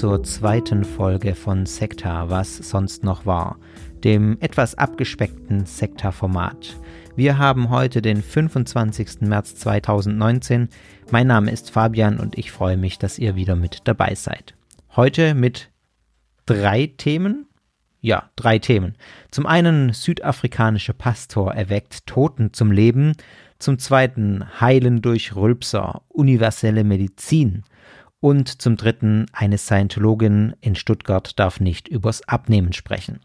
zur zweiten Folge von Sekta, was sonst noch war, dem etwas abgespeckten Sekta-Format. Wir haben heute den 25. März 2019. Mein Name ist Fabian und ich freue mich, dass ihr wieder mit dabei seid. Heute mit drei Themen. Ja, drei Themen. Zum einen südafrikanischer Pastor erweckt Toten zum Leben. Zum zweiten Heilen durch Rülpser, universelle Medizin. Und zum Dritten, eine Scientologin in Stuttgart darf nicht übers Abnehmen sprechen.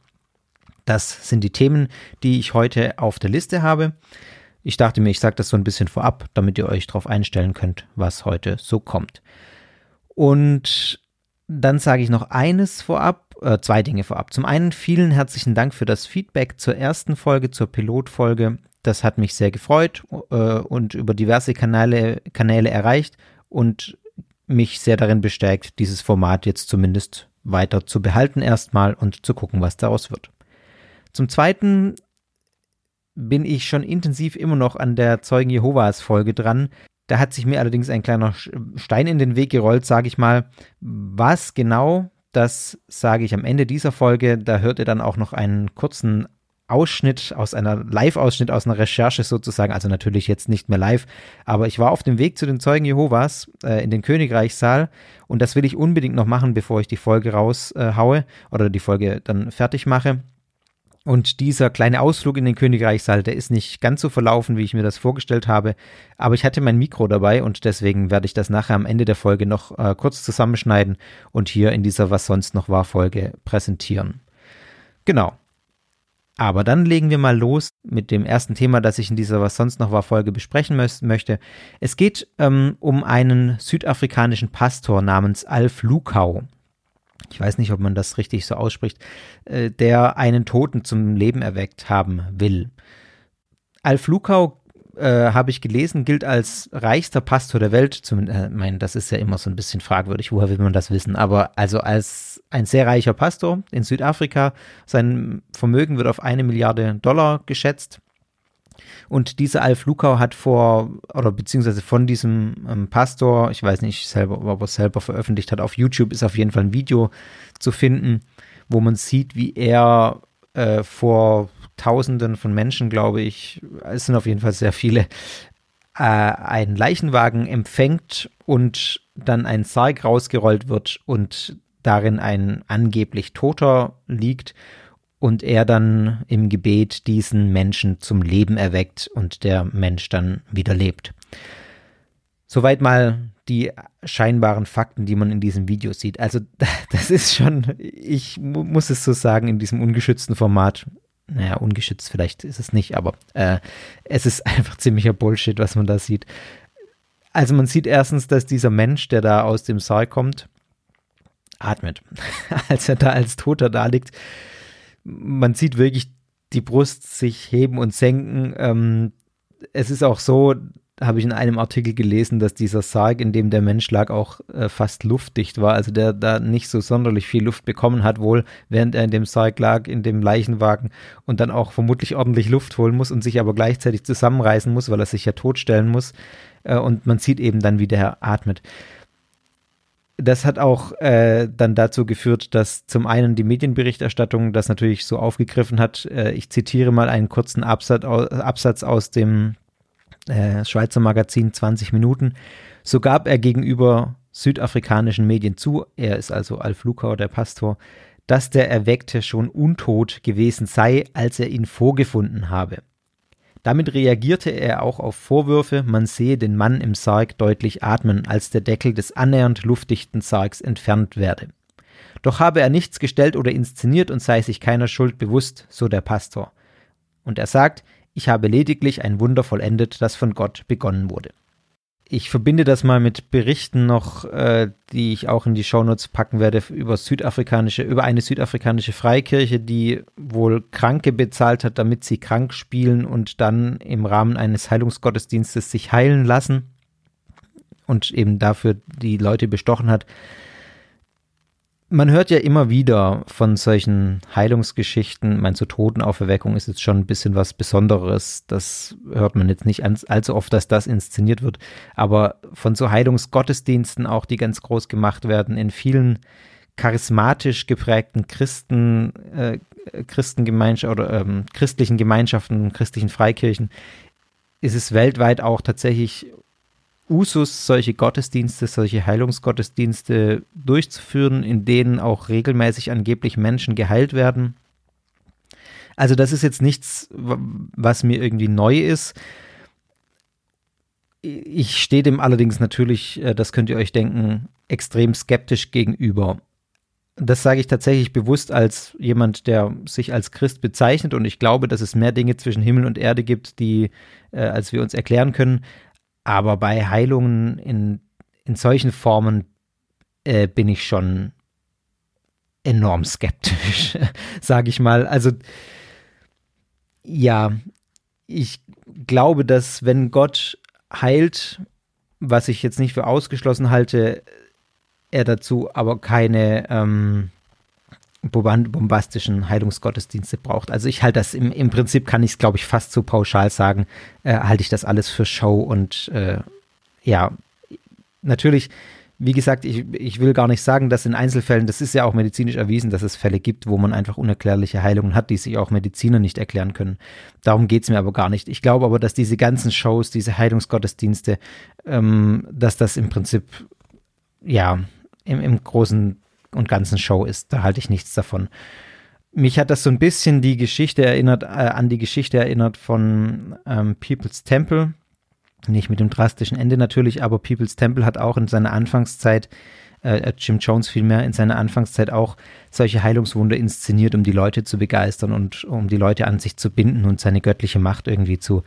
Das sind die Themen, die ich heute auf der Liste habe. Ich dachte mir, ich sage das so ein bisschen vorab, damit ihr euch darauf einstellen könnt, was heute so kommt. Und dann sage ich noch eines vorab, äh, zwei Dinge vorab. Zum einen vielen herzlichen Dank für das Feedback zur ersten Folge, zur Pilotfolge. Das hat mich sehr gefreut äh, und über diverse Kanäle, Kanäle erreicht. Und mich sehr darin bestärkt, dieses Format jetzt zumindest weiter zu behalten erstmal und zu gucken, was daraus wird. Zum Zweiten bin ich schon intensiv immer noch an der Zeugen Jehovas Folge dran. Da hat sich mir allerdings ein kleiner Stein in den Weg gerollt, sage ich mal. Was genau, das sage ich am Ende dieser Folge. Da hört ihr dann auch noch einen kurzen Ausschnitt aus einer Live-Ausschnitt aus einer Recherche sozusagen, also natürlich jetzt nicht mehr live, aber ich war auf dem Weg zu den Zeugen Jehovas äh, in den Königreichssaal und das will ich unbedingt noch machen, bevor ich die Folge raushaue äh, oder die Folge dann fertig mache. Und dieser kleine Ausflug in den Königreichssaal, der ist nicht ganz so verlaufen, wie ich mir das vorgestellt habe. Aber ich hatte mein Mikro dabei und deswegen werde ich das nachher am Ende der Folge noch äh, kurz zusammenschneiden und hier in dieser Was sonst noch war Folge präsentieren. Genau. Aber dann legen wir mal los mit dem ersten Thema, das ich in dieser Was sonst noch war Folge besprechen möchte. Es geht ähm, um einen südafrikanischen Pastor namens Alf Lukau. Ich weiß nicht, ob man das richtig so ausspricht, äh, der einen Toten zum Leben erweckt haben will. Alf Lukau äh, habe ich gelesen, gilt als reichster Pastor der Welt. Zum, äh, mein, das ist ja immer so ein bisschen fragwürdig, woher will man das wissen? Aber also als ein sehr reicher Pastor in Südafrika. Sein Vermögen wird auf eine Milliarde Dollar geschätzt. Und dieser Alf Lukau hat vor, oder beziehungsweise von diesem ähm, Pastor, ich weiß nicht selber, ob er es selber veröffentlicht hat, auf YouTube ist auf jeden Fall ein Video zu finden, wo man sieht, wie er äh, vor Tausenden von Menschen, glaube ich, es sind auf jeden Fall sehr viele, äh, einen Leichenwagen empfängt und dann ein Sarg rausgerollt wird und darin ein angeblich Toter liegt und er dann im Gebet diesen Menschen zum Leben erweckt und der Mensch dann wieder lebt. Soweit mal die scheinbaren Fakten, die man in diesem Video sieht. Also das ist schon, ich muss es so sagen, in diesem ungeschützten Format naja, ungeschützt vielleicht ist es nicht, aber äh, es ist einfach ziemlicher Bullshit, was man da sieht. Also man sieht erstens, dass dieser Mensch, der da aus dem Saal kommt, atmet, als er da als Toter da liegt. Man sieht wirklich die Brust sich heben und senken. Ähm, es ist auch so, habe ich in einem Artikel gelesen, dass dieser Sarg, in dem der Mensch lag, auch äh, fast luftdicht war. Also der da nicht so sonderlich viel Luft bekommen hat, wohl, während er in dem Sarg lag, in dem Leichenwagen und dann auch vermutlich ordentlich Luft holen muss und sich aber gleichzeitig zusammenreißen muss, weil er sich ja totstellen muss. Äh, und man sieht eben dann, wie der atmet. Das hat auch äh, dann dazu geführt, dass zum einen die Medienberichterstattung das natürlich so aufgegriffen hat. Äh, ich zitiere mal einen kurzen Absatz, Absatz aus dem äh, Schweizer Magazin 20 Minuten. So gab er gegenüber südafrikanischen Medien zu, er ist also Alf Lukau, der Pastor, dass der Erweckte schon untot gewesen sei, als er ihn vorgefunden habe. Damit reagierte er auch auf Vorwürfe, man sehe den Mann im Sarg deutlich atmen, als der Deckel des annähernd luftdichten Sargs entfernt werde. Doch habe er nichts gestellt oder inszeniert und sei sich keiner Schuld bewusst, so der Pastor. Und er sagt, ich habe lediglich ein Wunder vollendet, das von Gott begonnen wurde. Ich verbinde das mal mit Berichten noch, äh, die ich auch in die Shownotes packen werde, über südafrikanische, über eine südafrikanische Freikirche, die wohl Kranke bezahlt hat, damit sie krank spielen und dann im Rahmen eines Heilungsgottesdienstes sich heilen lassen und eben dafür die Leute bestochen hat man hört ja immer wieder von solchen Heilungsgeschichten. Mein so Totenauferweckung ist jetzt schon ein bisschen was Besonderes. Das hört man jetzt nicht allzu oft, dass das inszeniert wird. Aber von so Heilungsgottesdiensten auch, die ganz groß gemacht werden, in vielen charismatisch geprägten Christen, äh, Christengemeinschaften oder ähm, christlichen Gemeinschaften, christlichen Freikirchen, ist es weltweit auch tatsächlich Usus, solche Gottesdienste, solche Heilungsgottesdienste durchzuführen, in denen auch regelmäßig angeblich Menschen geheilt werden. Also das ist jetzt nichts, was mir irgendwie neu ist. Ich stehe dem allerdings natürlich, äh, das könnt ihr euch denken, extrem skeptisch gegenüber. Das sage ich tatsächlich bewusst als jemand, der sich als Christ bezeichnet und ich glaube, dass es mehr Dinge zwischen Himmel und Erde gibt, die, äh, als wir uns erklären können. Aber bei Heilungen in, in solchen Formen äh, bin ich schon enorm skeptisch, sage ich mal. Also ja, ich glaube, dass wenn Gott heilt, was ich jetzt nicht für ausgeschlossen halte, er dazu aber keine ähm, bombastischen Heilungsgottesdienste braucht. Also ich halte das im, im Prinzip kann ich es, glaube ich, fast so pauschal sagen, äh, halte ich das alles für Show und äh, ja, natürlich, wie gesagt, ich, ich will gar nicht sagen, dass in Einzelfällen, das ist ja auch medizinisch erwiesen, dass es Fälle gibt, wo man einfach unerklärliche Heilungen hat, die sich auch Mediziner nicht erklären können. Darum geht es mir aber gar nicht. Ich glaube aber, dass diese ganzen Shows, diese Heilungsgottesdienste, ähm, dass das im Prinzip, ja, im, im großen und ganzen Show ist. Da halte ich nichts davon. Mich hat das so ein bisschen die Geschichte erinnert, äh, an die Geschichte erinnert von ähm, People's Temple. Nicht mit dem drastischen Ende natürlich, aber People's Temple hat auch in seiner Anfangszeit, äh, äh, Jim Jones vielmehr, in seiner Anfangszeit auch solche Heilungswunder inszeniert, um die Leute zu begeistern und um die Leute an sich zu binden und seine göttliche Macht irgendwie zu,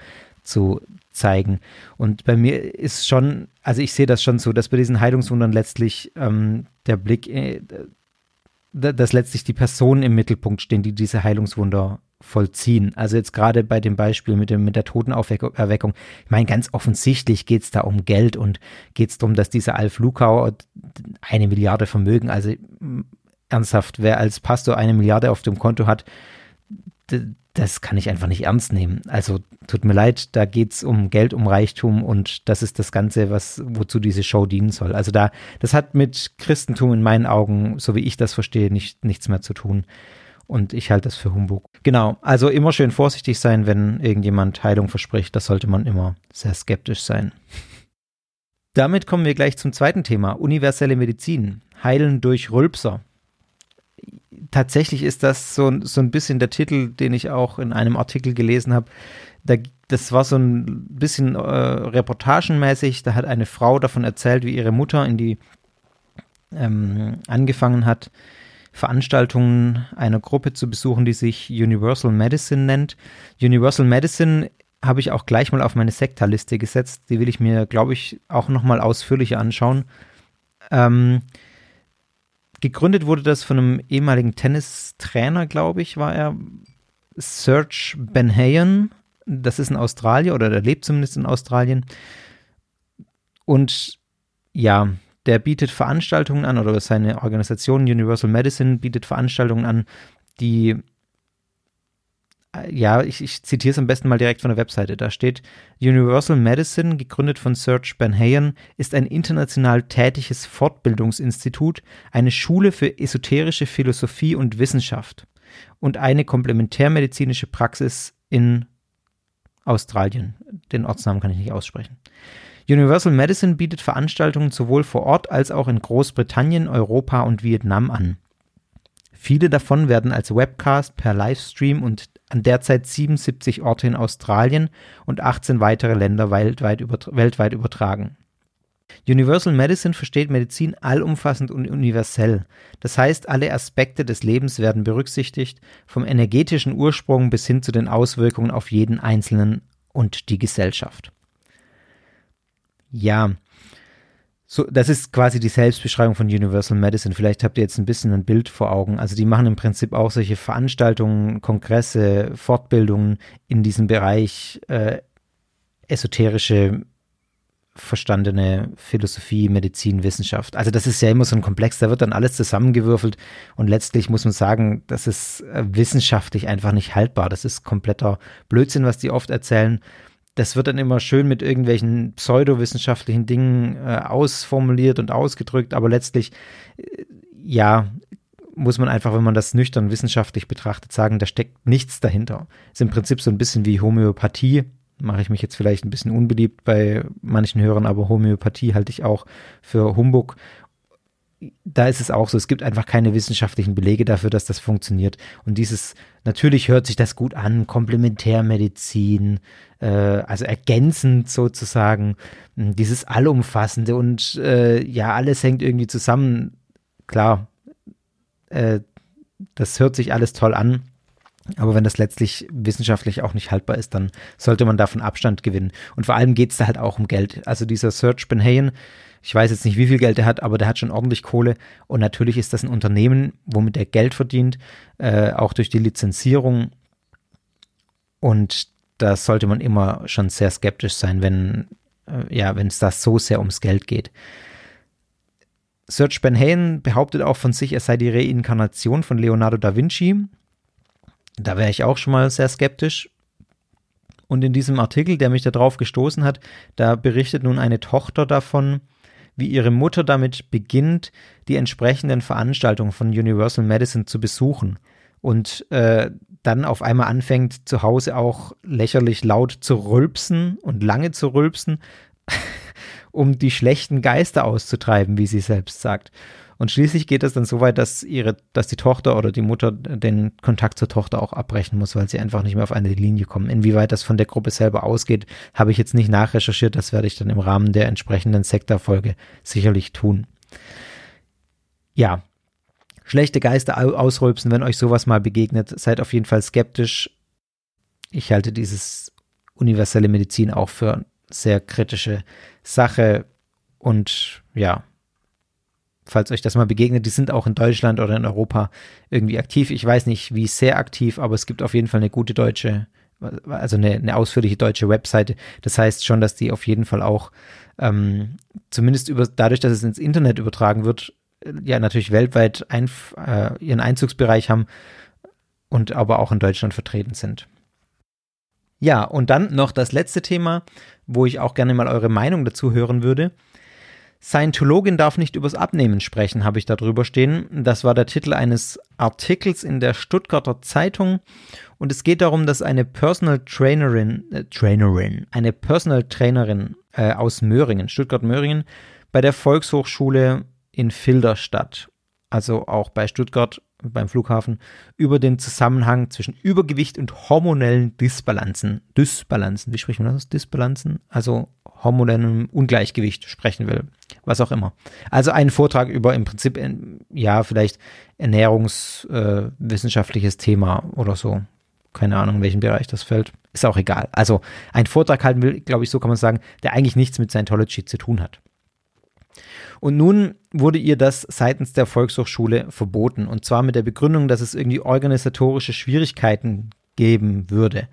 zu zeigen. Und bei mir ist schon, also ich sehe das schon so, dass bei diesen Heilungswundern letztlich ähm, der Blick, äh, dass letztlich die Personen im Mittelpunkt stehen, die diese Heilungswunder vollziehen. Also jetzt gerade bei dem Beispiel mit, dem, mit der Totenerweckung, ich meine, ganz offensichtlich geht es da um Geld und geht es darum, dass dieser Alf Lukau eine Milliarde Vermögen, also ernsthaft, wer als Pastor eine Milliarde auf dem Konto hat, das kann ich einfach nicht ernst nehmen. Also tut mir leid, da geht es um Geld, um Reichtum und das ist das Ganze, was, wozu diese Show dienen soll. Also da, das hat mit Christentum in meinen Augen, so wie ich das verstehe, nicht, nichts mehr zu tun. Und ich halte das für Humbug. Genau, also immer schön vorsichtig sein, wenn irgendjemand Heilung verspricht. Das sollte man immer sehr skeptisch sein. Damit kommen wir gleich zum zweiten Thema, universelle Medizin. Heilen durch Rülpser tatsächlich ist das so, so ein bisschen der Titel, den ich auch in einem Artikel gelesen habe. Da, das war so ein bisschen äh, reportagenmäßig. Da hat eine Frau davon erzählt, wie ihre Mutter in die ähm, angefangen hat, Veranstaltungen einer Gruppe zu besuchen, die sich Universal Medicine nennt. Universal Medicine habe ich auch gleich mal auf meine Sektorliste gesetzt. Die will ich mir, glaube ich, auch noch mal ausführlicher anschauen. Ähm, Gegründet wurde das von einem ehemaligen Tennistrainer, glaube ich, war er. Serge Benhayen. Das ist ein Australier oder der lebt zumindest in Australien. Und ja, der bietet Veranstaltungen an oder seine Organisation Universal Medicine bietet Veranstaltungen an, die ja, ich, ich zitiere es am besten mal direkt von der Webseite. Da steht, Universal Medicine, gegründet von Serge Benhayen, ist ein international tätiges Fortbildungsinstitut, eine Schule für esoterische Philosophie und Wissenschaft und eine komplementärmedizinische Praxis in Australien. Den Ortsnamen kann ich nicht aussprechen. Universal Medicine bietet Veranstaltungen sowohl vor Ort als auch in Großbritannien, Europa und Vietnam an. Viele davon werden als Webcast per Livestream und an derzeit 77 Orte in Australien und 18 weitere Länder weltweit, weltweit übertragen. Universal Medicine versteht Medizin allumfassend und universell. Das heißt, alle Aspekte des Lebens werden berücksichtigt, vom energetischen Ursprung bis hin zu den Auswirkungen auf jeden Einzelnen und die Gesellschaft. Ja, so, das ist quasi die Selbstbeschreibung von Universal Medicine. Vielleicht habt ihr jetzt ein bisschen ein Bild vor Augen. Also die machen im Prinzip auch solche Veranstaltungen, Kongresse, Fortbildungen in diesem Bereich äh, esoterische verstandene Philosophie, Medizin, Wissenschaft. Also das ist ja immer so ein Komplex, da wird dann alles zusammengewürfelt und letztlich muss man sagen, das ist äh, wissenschaftlich einfach nicht haltbar. Das ist kompletter Blödsinn, was die oft erzählen. Das wird dann immer schön mit irgendwelchen pseudowissenschaftlichen Dingen äh, ausformuliert und ausgedrückt, aber letztlich, äh, ja, muss man einfach, wenn man das nüchtern wissenschaftlich betrachtet, sagen, da steckt nichts dahinter. Ist im Prinzip so ein bisschen wie Homöopathie mache ich mich jetzt vielleicht ein bisschen unbeliebt bei manchen Hörern, aber Homöopathie halte ich auch für Humbug. Da ist es auch so, es gibt einfach keine wissenschaftlichen Belege dafür, dass das funktioniert. Und dieses, natürlich hört sich das gut an, Komplementärmedizin, äh, also ergänzend sozusagen, dieses Allumfassende und äh, ja, alles hängt irgendwie zusammen. Klar, äh, das hört sich alles toll an aber wenn das letztlich wissenschaftlich auch nicht haltbar ist, dann sollte man davon Abstand gewinnen. Und vor allem geht es da halt auch um Geld. Also dieser Serge Benhayen, ich weiß jetzt nicht, wie viel Geld er hat, aber der hat schon ordentlich Kohle. Und natürlich ist das ein Unternehmen, womit er Geld verdient, äh, auch durch die Lizenzierung. Und da sollte man immer schon sehr skeptisch sein, wenn äh, ja, es da so sehr ums Geld geht. Serge Benhayen behauptet auch von sich, er sei die Reinkarnation von Leonardo da Vinci. Da wäre ich auch schon mal sehr skeptisch. Und in diesem Artikel, der mich darauf gestoßen hat, da berichtet nun eine Tochter davon, wie ihre Mutter damit beginnt, die entsprechenden Veranstaltungen von Universal Medicine zu besuchen und äh, dann auf einmal anfängt, zu Hause auch lächerlich laut zu rülpsen und lange zu rülpsen, um die schlechten Geister auszutreiben, wie sie selbst sagt. Und schließlich geht es dann so weit, dass ihre, dass die Tochter oder die Mutter den Kontakt zur Tochter auch abbrechen muss, weil sie einfach nicht mehr auf eine Linie kommen. Inwieweit das von der Gruppe selber ausgeht, habe ich jetzt nicht nachrecherchiert. Das werde ich dann im Rahmen der entsprechenden Sektorfolge sicherlich tun. Ja, schlechte Geister ausrülpsen, wenn euch sowas mal begegnet, seid auf jeden Fall skeptisch. Ich halte dieses universelle Medizin auch für sehr kritische Sache und ja, falls euch das mal begegnet, die sind auch in Deutschland oder in Europa irgendwie aktiv. Ich weiß nicht, wie sehr aktiv, aber es gibt auf jeden Fall eine gute deutsche, also eine, eine ausführliche deutsche Webseite. Das heißt schon, dass die auf jeden Fall auch ähm, zumindest über, dadurch, dass es ins Internet übertragen wird, ja natürlich weltweit ein, äh, ihren Einzugsbereich haben und aber auch in Deutschland vertreten sind. Ja, und dann noch das letzte Thema, wo ich auch gerne mal eure Meinung dazu hören würde. Scientologin darf nicht übers Abnehmen sprechen, habe ich da drüber stehen. Das war der Titel eines Artikels in der Stuttgarter Zeitung. Und es geht darum, dass eine Personal Trainerin, äh, Trainerin, eine Personal Trainerin äh, aus Möhringen, Stuttgart-Möhringen, bei der Volkshochschule in Filderstadt, also auch bei Stuttgart beim Flughafen, über den Zusammenhang zwischen Übergewicht und hormonellen Disbalanzen, Dysbalanzen, wie spricht man das? Disbalanzen? Also hormonellem Ungleichgewicht sprechen will. Was auch immer. Also einen Vortrag über im Prinzip, äh, ja, vielleicht ernährungswissenschaftliches äh, Thema oder so. Keine Ahnung, in welchem Bereich das fällt. Ist auch egal. Also ein Vortrag halten will, glaube ich, so kann man sagen, der eigentlich nichts mit Scientology zu tun hat. Und nun wurde ihr das seitens der Volkshochschule verboten. Und zwar mit der Begründung, dass es irgendwie organisatorische Schwierigkeiten geben würde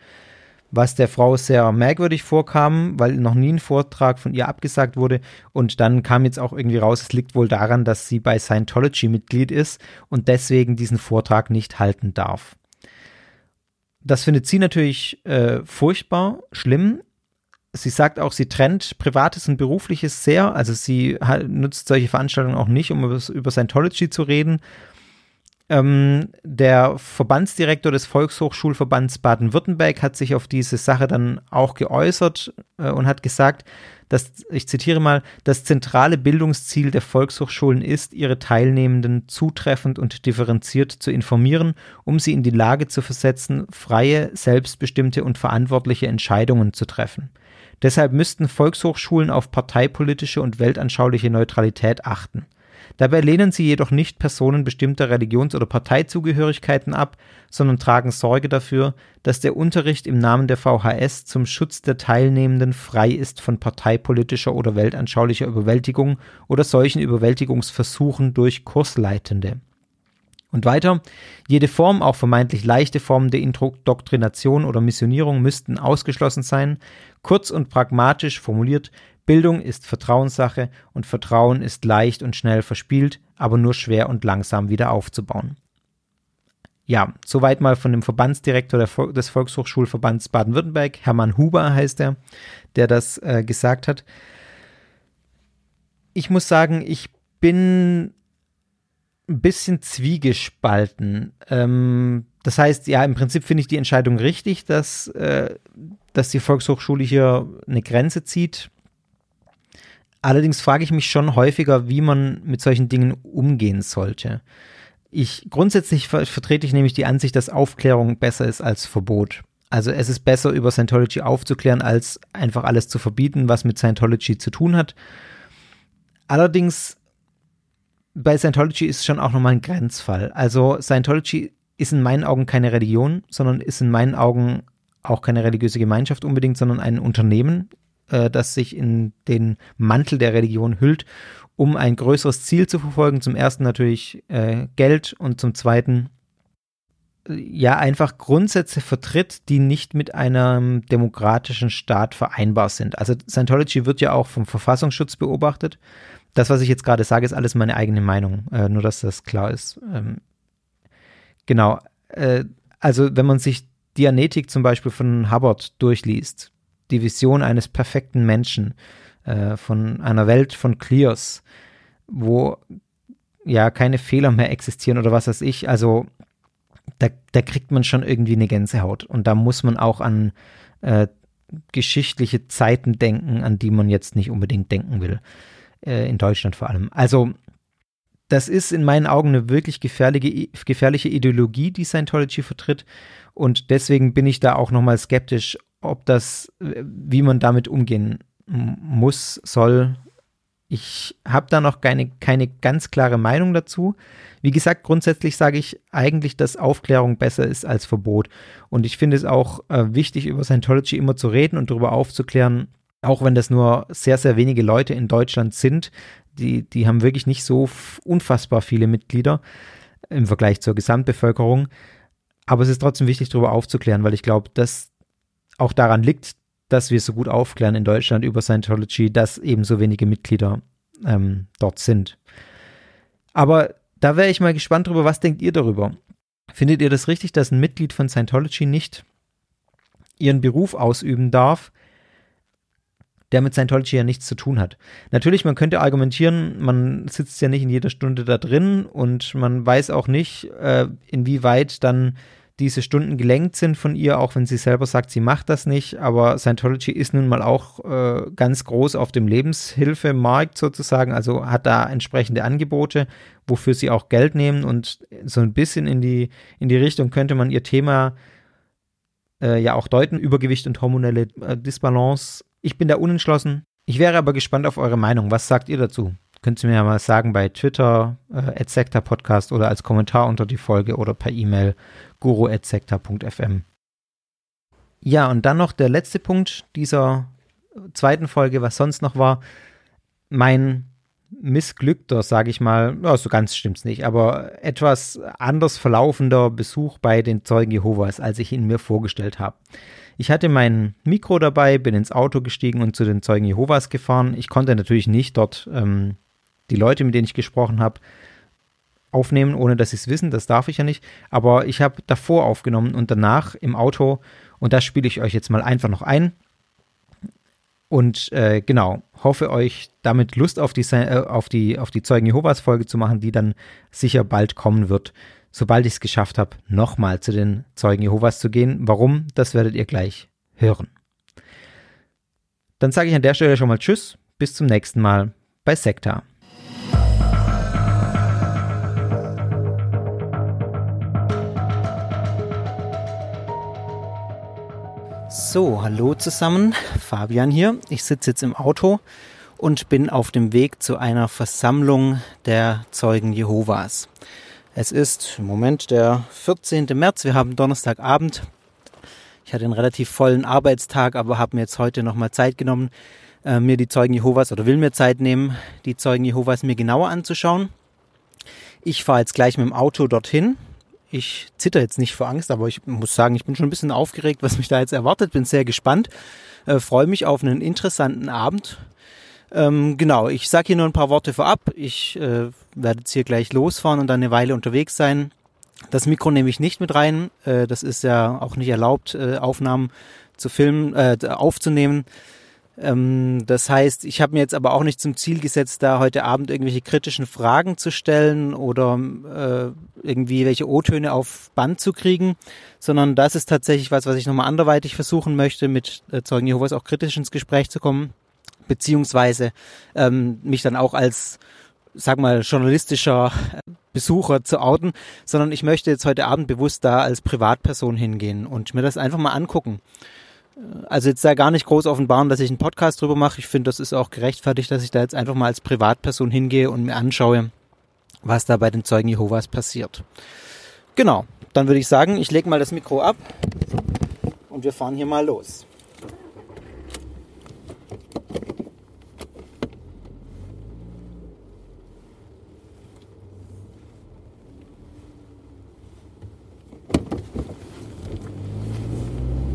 was der Frau sehr merkwürdig vorkam, weil noch nie ein Vortrag von ihr abgesagt wurde. Und dann kam jetzt auch irgendwie raus, es liegt wohl daran, dass sie bei Scientology Mitglied ist und deswegen diesen Vortrag nicht halten darf. Das findet sie natürlich äh, furchtbar, schlimm. Sie sagt auch, sie trennt Privates und Berufliches sehr. Also sie nutzt solche Veranstaltungen auch nicht, um über, über Scientology zu reden. Ähm, der Verbandsdirektor des Volkshochschulverbands Baden-Württemberg hat sich auf diese Sache dann auch geäußert äh, und hat gesagt, dass, ich zitiere mal, das zentrale Bildungsziel der Volkshochschulen ist, ihre Teilnehmenden zutreffend und differenziert zu informieren, um sie in die Lage zu versetzen, freie, selbstbestimmte und verantwortliche Entscheidungen zu treffen. Deshalb müssten Volkshochschulen auf parteipolitische und weltanschauliche Neutralität achten. Dabei lehnen sie jedoch nicht Personen bestimmter Religions- oder Parteizugehörigkeiten ab, sondern tragen Sorge dafür, dass der Unterricht im Namen der VHS zum Schutz der Teilnehmenden frei ist von parteipolitischer oder weltanschaulicher Überwältigung oder solchen Überwältigungsversuchen durch Kursleitende. Und weiter, jede Form, auch vermeintlich leichte Formen der Indoktrination oder Missionierung müssten ausgeschlossen sein. Kurz und pragmatisch formuliert, Bildung ist Vertrauenssache und Vertrauen ist leicht und schnell verspielt, aber nur schwer und langsam wieder aufzubauen. Ja, soweit mal von dem Verbandsdirektor des Volkshochschulverbands Baden-Württemberg, Hermann Huber heißt er, der das äh, gesagt hat. Ich muss sagen, ich bin ein bisschen zwiegespalten. Ähm, das heißt, ja, im Prinzip finde ich die Entscheidung richtig, dass, äh, dass die Volkshochschule hier eine Grenze zieht. Allerdings frage ich mich schon häufiger, wie man mit solchen Dingen umgehen sollte. Ich grundsätzlich ver vertrete ich nämlich die Ansicht, dass Aufklärung besser ist als Verbot. Also es ist besser, über Scientology aufzuklären, als einfach alles zu verbieten, was mit Scientology zu tun hat. Allerdings bei Scientology ist schon auch nochmal ein Grenzfall. Also Scientology ist in meinen Augen keine Religion, sondern ist in meinen Augen auch keine religiöse Gemeinschaft unbedingt, sondern ein Unternehmen, äh, das sich in den Mantel der Religion hüllt, um ein größeres Ziel zu verfolgen. Zum ersten natürlich äh, Geld und zum zweiten äh, ja einfach Grundsätze vertritt, die nicht mit einem demokratischen Staat vereinbar sind. Also Scientology wird ja auch vom Verfassungsschutz beobachtet das, was ich jetzt gerade sage, ist alles meine eigene Meinung, äh, nur dass das klar ist. Ähm, genau. Äh, also, wenn man sich Dianetik zum Beispiel von Hubbard durchliest, die Vision eines perfekten Menschen, äh, von einer Welt von Clears, wo ja keine Fehler mehr existieren oder was weiß ich, also da, da kriegt man schon irgendwie eine Gänsehaut. Und da muss man auch an äh, geschichtliche Zeiten denken, an die man jetzt nicht unbedingt denken will äh, in Deutschland vor allem. Also das ist in meinen Augen eine wirklich gefährliche, gefährliche Ideologie, die Scientology vertritt. Und deswegen bin ich da auch nochmal skeptisch, ob das, wie man damit umgehen muss, soll. Ich habe da noch keine, keine ganz klare Meinung dazu. Wie gesagt, grundsätzlich sage ich eigentlich, dass Aufklärung besser ist als Verbot. Und ich finde es auch äh, wichtig, über Scientology immer zu reden und darüber aufzuklären, auch wenn das nur sehr, sehr wenige Leute in Deutschland sind, die, die haben wirklich nicht so unfassbar viele Mitglieder im Vergleich zur Gesamtbevölkerung. Aber es ist trotzdem wichtig, darüber aufzuklären, weil ich glaube, dass auch daran liegt, dass wir so gut aufklären in Deutschland über Scientology, dass eben so wenige Mitglieder ähm, dort sind. Aber da wäre ich mal gespannt darüber, was denkt ihr darüber? Findet ihr das richtig, dass ein Mitglied von Scientology nicht ihren Beruf ausüben darf, der mit Scientology ja nichts zu tun hat. Natürlich, man könnte argumentieren, man sitzt ja nicht in jeder Stunde da drin und man weiß auch nicht, äh, inwieweit dann diese Stunden gelenkt sind von ihr, auch wenn sie selber sagt, sie macht das nicht. Aber Scientology ist nun mal auch äh, ganz groß auf dem Lebenshilfemarkt sozusagen, also hat da entsprechende Angebote, wofür sie auch Geld nehmen und so ein bisschen in die, in die Richtung könnte man ihr Thema äh, ja auch deuten, Übergewicht und hormonelle äh, Disbalance ich bin da unentschlossen. Ich wäre aber gespannt auf eure Meinung. Was sagt ihr dazu? Könnt ihr mir ja mal sagen bei Twitter, äh, Podcast oder als Kommentar unter die Folge oder per E-Mail guru.sekta.fm. Ja, und dann noch der letzte Punkt dieser zweiten Folge, was sonst noch war. Mein missglückter, sage ich mal, ja, so ganz stimmt's nicht, aber etwas anders verlaufender Besuch bei den Zeugen Jehovas, als ich ihn mir vorgestellt habe. Ich hatte mein Mikro dabei, bin ins Auto gestiegen und zu den Zeugen Jehovas gefahren. Ich konnte natürlich nicht dort ähm, die Leute, mit denen ich gesprochen habe, aufnehmen, ohne dass sie es wissen. Das darf ich ja nicht. Aber ich habe davor aufgenommen und danach im Auto. Und das spiele ich euch jetzt mal einfach noch ein. Und äh, genau, hoffe euch damit Lust auf die, äh, auf die, auf die Zeugen Jehovas Folge zu machen, die dann sicher bald kommen wird sobald ich es geschafft habe, nochmal zu den Zeugen Jehovas zu gehen. Warum, das werdet ihr gleich hören. Dann sage ich an der Stelle schon mal Tschüss, bis zum nächsten Mal bei Sekta. So, hallo zusammen, Fabian hier. Ich sitze jetzt im Auto und bin auf dem Weg zu einer Versammlung der Zeugen Jehovas. Es ist im Moment der 14. März. Wir haben Donnerstagabend. Ich hatte einen relativ vollen Arbeitstag, aber habe mir jetzt heute nochmal Zeit genommen, äh, mir die Zeugen Jehovas oder will mir Zeit nehmen, die Zeugen Jehovas mir genauer anzuschauen. Ich fahre jetzt gleich mit dem Auto dorthin. Ich zitter jetzt nicht vor Angst, aber ich muss sagen, ich bin schon ein bisschen aufgeregt, was mich da jetzt erwartet. Bin sehr gespannt. Äh, Freue mich auf einen interessanten Abend. Ähm, genau, ich sage hier nur ein paar Worte vorab. Ich äh, werde jetzt hier gleich losfahren und dann eine Weile unterwegs sein. Das Mikro nehme ich nicht mit rein. Äh, das ist ja auch nicht erlaubt, äh, Aufnahmen zu filmen, äh, aufzunehmen. Ähm, das heißt, ich habe mir jetzt aber auch nicht zum Ziel gesetzt, da heute Abend irgendwelche kritischen Fragen zu stellen oder äh, irgendwie welche O-Töne auf Band zu kriegen, sondern das ist tatsächlich was, was ich nochmal anderweitig versuchen möchte, mit äh, Zeugen Jehovas auch kritisch ins Gespräch zu kommen, beziehungsweise ähm, mich dann auch als, sag mal, journalistischer Besucher zu outen, sondern ich möchte jetzt heute Abend bewusst da als Privatperson hingehen und mir das einfach mal angucken. Also jetzt da gar nicht groß offenbaren, dass ich einen Podcast drüber mache. Ich finde, das ist auch gerechtfertigt, dass ich da jetzt einfach mal als Privatperson hingehe und mir anschaue, was da bei den Zeugen Jehovas passiert. Genau, dann würde ich sagen, ich lege mal das Mikro ab und wir fahren hier mal los.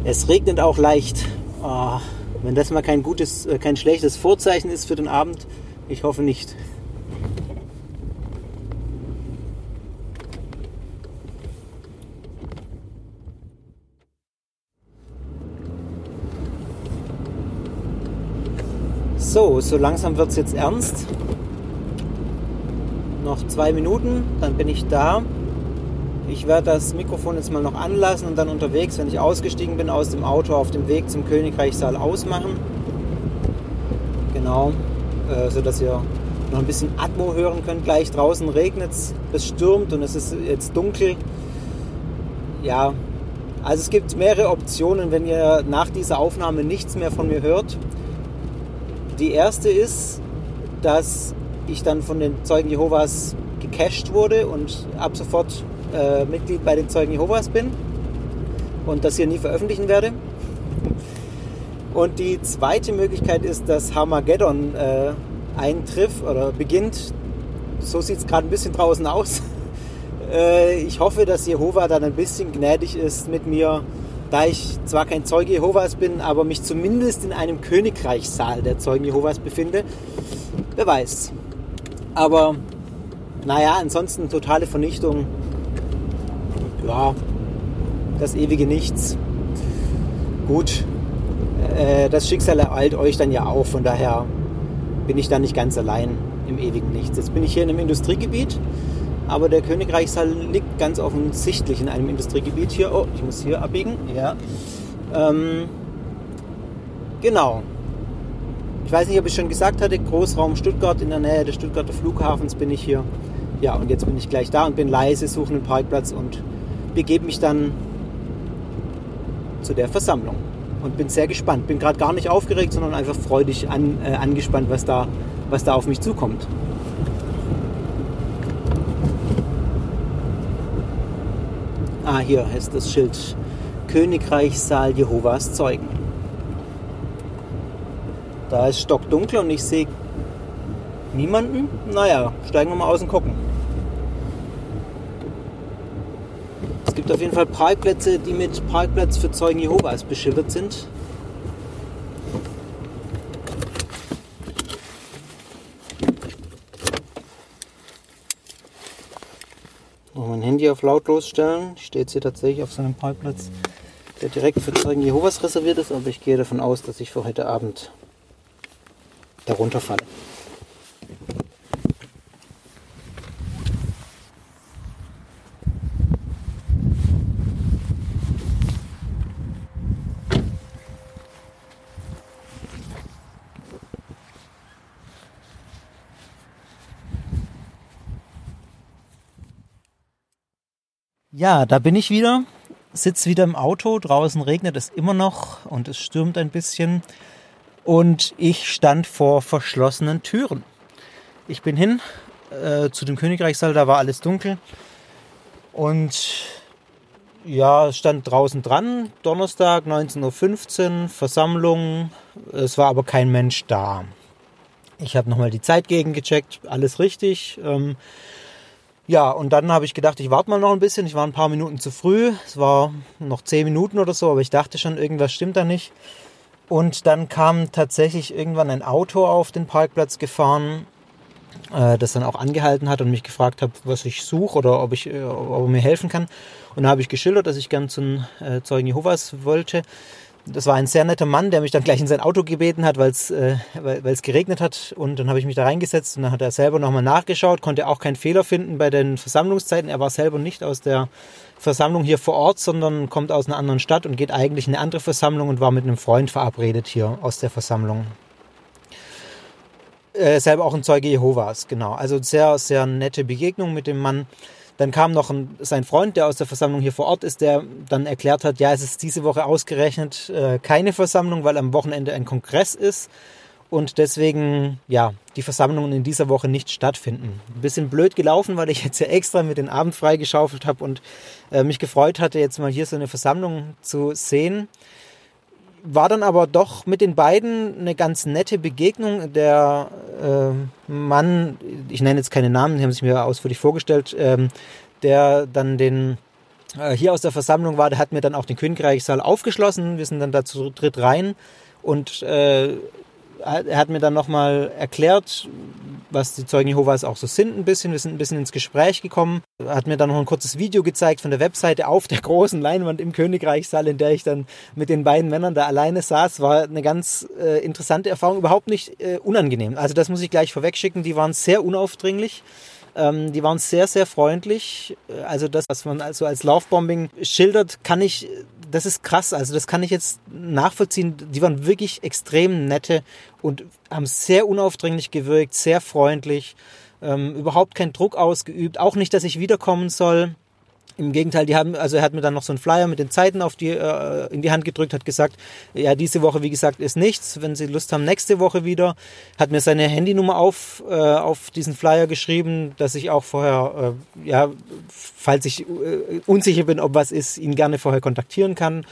Es regnet auch leicht. Oh, wenn das mal kein gutes, äh, kein schlechtes Vorzeichen ist für den Abend, ich hoffe nicht. So, so langsam wird es jetzt ernst. Noch zwei Minuten, dann bin ich da. Ich werde das Mikrofon jetzt mal noch anlassen und dann unterwegs, wenn ich ausgestiegen bin aus dem Auto, auf dem Weg zum Königreichssaal ausmachen. Genau, äh, sodass ihr noch ein bisschen Atmo hören könnt. Gleich draußen regnet es, es stürmt und es ist jetzt dunkel. Ja, also es gibt mehrere Optionen, wenn ihr nach dieser Aufnahme nichts mehr von mir hört. Die erste ist, dass ich dann von den Zeugen Jehovas gecached wurde und ab sofort äh, Mitglied bei den Zeugen Jehovas bin und das hier nie veröffentlichen werde. Und die zweite Möglichkeit ist, dass Harmageddon äh, eintrifft oder beginnt. So sieht es gerade ein bisschen draußen aus. äh, ich hoffe, dass Jehova dann ein bisschen gnädig ist mit mir, da ich zwar kein Zeuge Jehovas bin, aber mich zumindest in einem Königreichssaal der Zeugen Jehovas befinde. Wer weiß. Aber naja, ansonsten totale Vernichtung ja, das ewige Nichts. Gut, äh, das Schicksal ereilt euch dann ja auch, von daher bin ich da nicht ganz allein im ewigen Nichts. Jetzt bin ich hier in einem Industriegebiet, aber der Königreichssaal liegt ganz offensichtlich in einem Industriegebiet hier. Oh, ich muss hier abbiegen. Ja. Ähm, genau. Ich weiß nicht, ob ich schon gesagt hatte, Großraum Stuttgart in der Nähe des Stuttgarter Flughafens bin ich hier. Ja, und jetzt bin ich gleich da und bin leise, suche einen Parkplatz und begebe mich dann zu der Versammlung und bin sehr gespannt. Bin gerade gar nicht aufgeregt, sondern einfach freudig an, äh, angespannt, was da, was da auf mich zukommt. Ah, hier ist das Schild Königreichssaal Jehovas Zeugen. Da ist stockdunkel und ich sehe niemanden. Naja, steigen wir mal aus und gucken. Es auf jeden Fall Parkplätze, die mit Parkplatz für Zeugen Jehovas beschildert sind. Noch mein Handy auf lautlos stellen. Ich stehe jetzt hier tatsächlich auf so einem Parkplatz, der direkt für Zeugen Jehovas reserviert ist, aber ich gehe davon aus, dass ich für heute Abend darunter falle. Ja, da bin ich wieder, sitze wieder im Auto, draußen regnet es immer noch und es stürmt ein bisschen. Und ich stand vor verschlossenen Türen. Ich bin hin äh, zu dem Königreichssaal, da war alles dunkel. Und ja, es stand draußen dran, Donnerstag 19.15 Uhr, Versammlung, es war aber kein Mensch da. Ich habe nochmal die Zeit gegengecheckt, alles richtig. Ähm, ja, und dann habe ich gedacht, ich warte mal noch ein bisschen. Ich war ein paar Minuten zu früh. Es war noch zehn Minuten oder so, aber ich dachte schon, irgendwas stimmt da nicht. Und dann kam tatsächlich irgendwann ein Auto auf den Parkplatz gefahren, äh, das dann auch angehalten hat und mich gefragt hat, was ich suche oder ob, ich, äh, ob er mir helfen kann. Und da habe ich geschildert, dass ich gern zum äh, Zeugen Jehovas wollte. Das war ein sehr netter Mann, der mich dann gleich in sein Auto gebeten hat, weil's, äh, weil es geregnet hat. Und dann habe ich mich da reingesetzt und dann hat er selber nochmal nachgeschaut, konnte auch keinen Fehler finden bei den Versammlungszeiten. Er war selber nicht aus der Versammlung hier vor Ort, sondern kommt aus einer anderen Stadt und geht eigentlich in eine andere Versammlung und war mit einem Freund verabredet hier aus der Versammlung. Äh, selber auch ein Zeuge Jehovas, genau. Also sehr, sehr nette Begegnung mit dem Mann. Dann kam noch ein, sein Freund, der aus der Versammlung hier vor Ort ist, der dann erklärt hat, ja, es ist diese Woche ausgerechnet äh, keine Versammlung, weil am Wochenende ein Kongress ist und deswegen, ja, die Versammlungen in dieser Woche nicht stattfinden. Ein bisschen blöd gelaufen, weil ich jetzt ja extra mit den Abend freigeschaufelt habe und äh, mich gefreut hatte, jetzt mal hier so eine Versammlung zu sehen. War dann aber doch mit den beiden eine ganz nette Begegnung. Der äh, Mann, ich nenne jetzt keine Namen, die haben sich mir ausführlich vorgestellt, ähm, der dann den äh, hier aus der Versammlung war, der hat mir dann auch den Königreichssaal aufgeschlossen. Wir sind dann da zu dritt rein und äh, er hat mir dann nochmal erklärt, was die Zeugen Jehovas auch so sind ein bisschen. Wir sind ein bisschen ins Gespräch gekommen. Er hat mir dann noch ein kurzes Video gezeigt von der Webseite auf der großen Leinwand im Königreichssaal, in der ich dann mit den beiden Männern da alleine saß. War eine ganz äh, interessante Erfahrung, überhaupt nicht äh, unangenehm. Also das muss ich gleich vorwegschicken. Die waren sehr unaufdringlich. Ähm, die waren sehr, sehr freundlich. Also das, was man also als Laufbombing schildert, kann ich, das ist krass. Also das kann ich jetzt nachvollziehen. Die waren wirklich extrem nette und haben sehr unaufdringlich gewirkt, sehr freundlich. Ähm, überhaupt keinen Druck ausgeübt. Auch nicht, dass ich wiederkommen soll. Im Gegenteil, die haben, also er hat mir dann noch so einen Flyer mit den Zeiten auf die, äh, in die Hand gedrückt, hat gesagt, ja, diese Woche, wie gesagt, ist nichts. Wenn Sie Lust haben, nächste Woche wieder. Hat mir seine Handynummer auf, äh, auf diesen Flyer geschrieben, dass ich auch vorher, äh, ja, falls ich äh, unsicher bin, ob was ist, ihn gerne vorher kontaktieren kann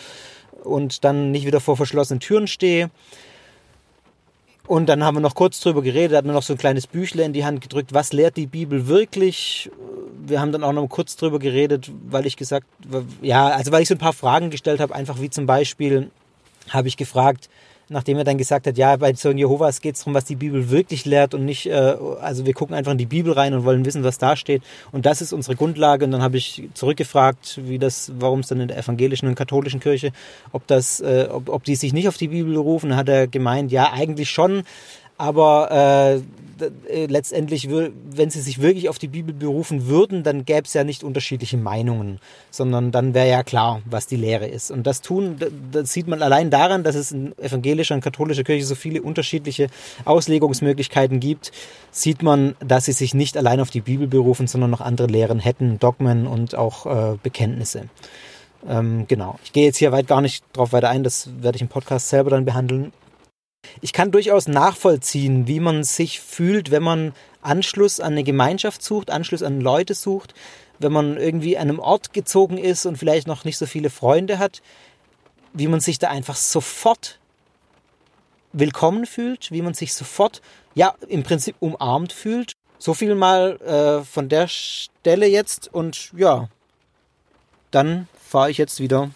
und dann nicht wieder vor verschlossenen Türen stehe. Und dann haben wir noch kurz drüber geredet, hat mir noch so ein kleines Büchle in die Hand gedrückt, was lehrt die Bibel wirklich? Wir haben dann auch noch kurz drüber geredet, weil ich gesagt, ja, also weil ich so ein paar Fragen gestellt habe, einfach wie zum Beispiel habe ich gefragt, nachdem er dann gesagt hat, ja, bei Zeugen Jehovas geht es darum, was die Bibel wirklich lehrt und nicht, äh, also wir gucken einfach in die Bibel rein und wollen wissen, was da steht. Und das ist unsere Grundlage. Und dann habe ich zurückgefragt, wie das, warum es dann in der evangelischen und katholischen Kirche, ob das, äh, ob, ob die sich nicht auf die Bibel rufen, hat er gemeint, ja, eigentlich schon, aber äh, äh, letztendlich, wenn sie sich wirklich auf die Bibel berufen würden, dann gäbe es ja nicht unterschiedliche Meinungen, sondern dann wäre ja klar, was die Lehre ist. Und das tun, das sieht man allein daran, dass es in evangelischer und katholischer Kirche so viele unterschiedliche Auslegungsmöglichkeiten gibt, sieht man, dass sie sich nicht allein auf die Bibel berufen, sondern noch andere Lehren hätten, Dogmen und auch äh, Bekenntnisse. Ähm, genau. Ich gehe jetzt hier weit gar nicht drauf weiter ein, das werde ich im Podcast selber dann behandeln. Ich kann durchaus nachvollziehen, wie man sich fühlt, wenn man Anschluss an eine Gemeinschaft sucht, Anschluss an Leute sucht, wenn man irgendwie an einem Ort gezogen ist und vielleicht noch nicht so viele Freunde hat, wie man sich da einfach sofort willkommen fühlt, wie man sich sofort, ja, im Prinzip umarmt fühlt. So viel mal äh, von der Stelle jetzt und ja, dann fahre ich jetzt wieder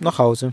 nach Hause.